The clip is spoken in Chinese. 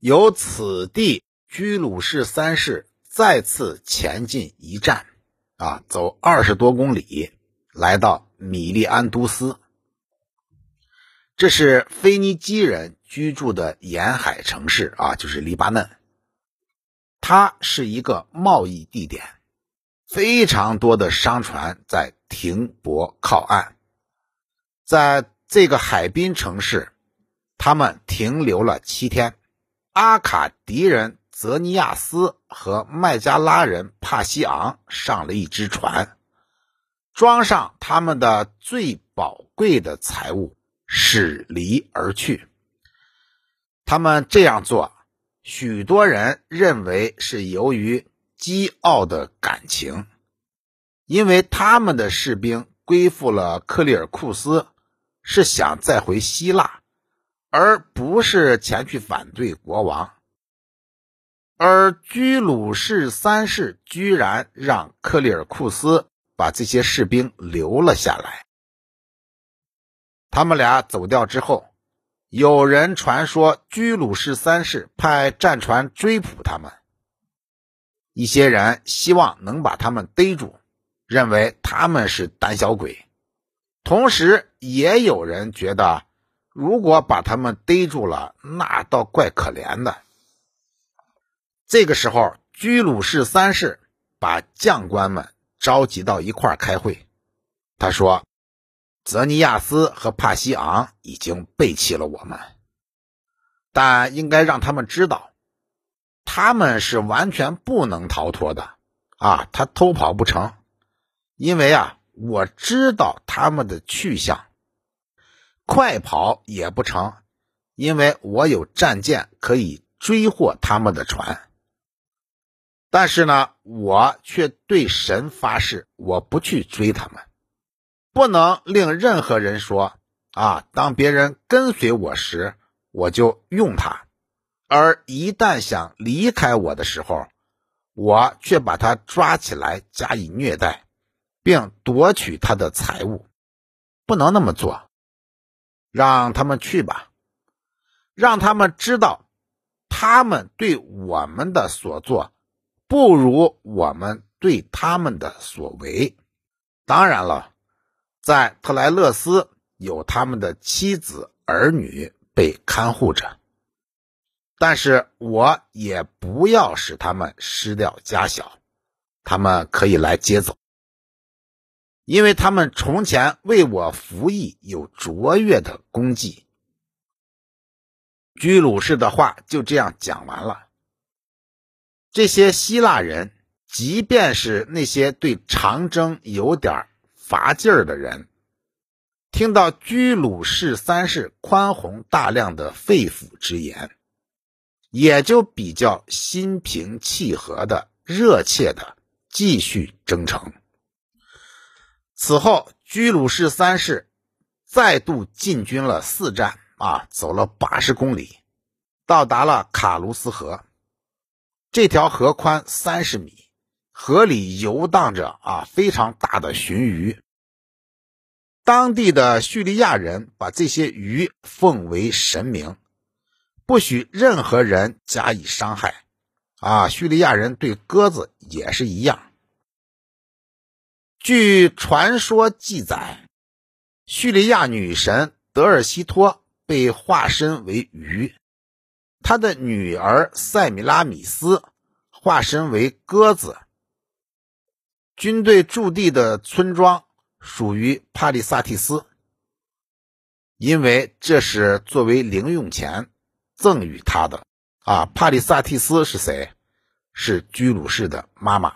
由此地居鲁士三世再次前进一战，啊，走二十多公里，来到米利安都斯。这是腓尼基人居住的沿海城市啊，就是黎巴嫩。它是一个贸易地点，非常多的商船在停泊靠岸。在这个海滨城市，他们停留了七天。阿卡迪人泽尼亚斯和麦加拉人帕西昂上了一只船，装上他们的最宝贵的财物。驶离而去。他们这样做，许多人认为是由于激傲的感情，因为他们的士兵归附了克里尔库斯，是想再回希腊，而不是前去反对国王。而居鲁士三世居然让克里尔库斯把这些士兵留了下来。他们俩走掉之后，有人传说居鲁士三世派战船追捕他们。一些人希望能把他们逮住，认为他们是胆小鬼。同时，也有人觉得，如果把他们逮住了，那倒怪可怜的。这个时候，居鲁士三世把将官们召集到一块开会，他说。泽尼亚斯和帕西昂已经背弃了我们，但应该让他们知道，他们是完全不能逃脱的。啊，他偷跑不成，因为啊，我知道他们的去向；快跑也不成，因为我有战舰可以追获他们的船。但是呢，我却对神发誓，我不去追他们。不能令任何人说啊！当别人跟随我时，我就用他；而一旦想离开我的时候，我却把他抓起来加以虐待，并夺取他的财物。不能那么做，让他们去吧，让他们知道，他们对我们的所做，不如我们对他们的所为。当然了。在特莱勒斯有他们的妻子儿女被看护着，但是我也不要使他们失掉家小，他们可以来接走，因为他们从前为我服役，有卓越的功绩。居鲁士的话就这样讲完了。这些希腊人，即便是那些对长征有点乏劲儿的人，听到居鲁士三世宽宏大量的肺腑之言，也就比较心平气和的、热切的继续征程。此后，居鲁士三世再度进军了四站，啊，走了八十公里，到达了卡卢斯河。这条河宽三十米。河里游荡着啊非常大的鲟鱼，当地的叙利亚人把这些鱼奉为神明，不许任何人加以伤害。啊，叙利亚人对鸽子也是一样。据传说记载，叙利亚女神德尔西托被化身为鱼，她的女儿塞米拉米斯化身为鸽子。军队驻地的村庄属于帕利萨蒂斯，因为这是作为零用钱赠予他的。啊，帕利萨蒂斯是谁？是居鲁士的妈妈。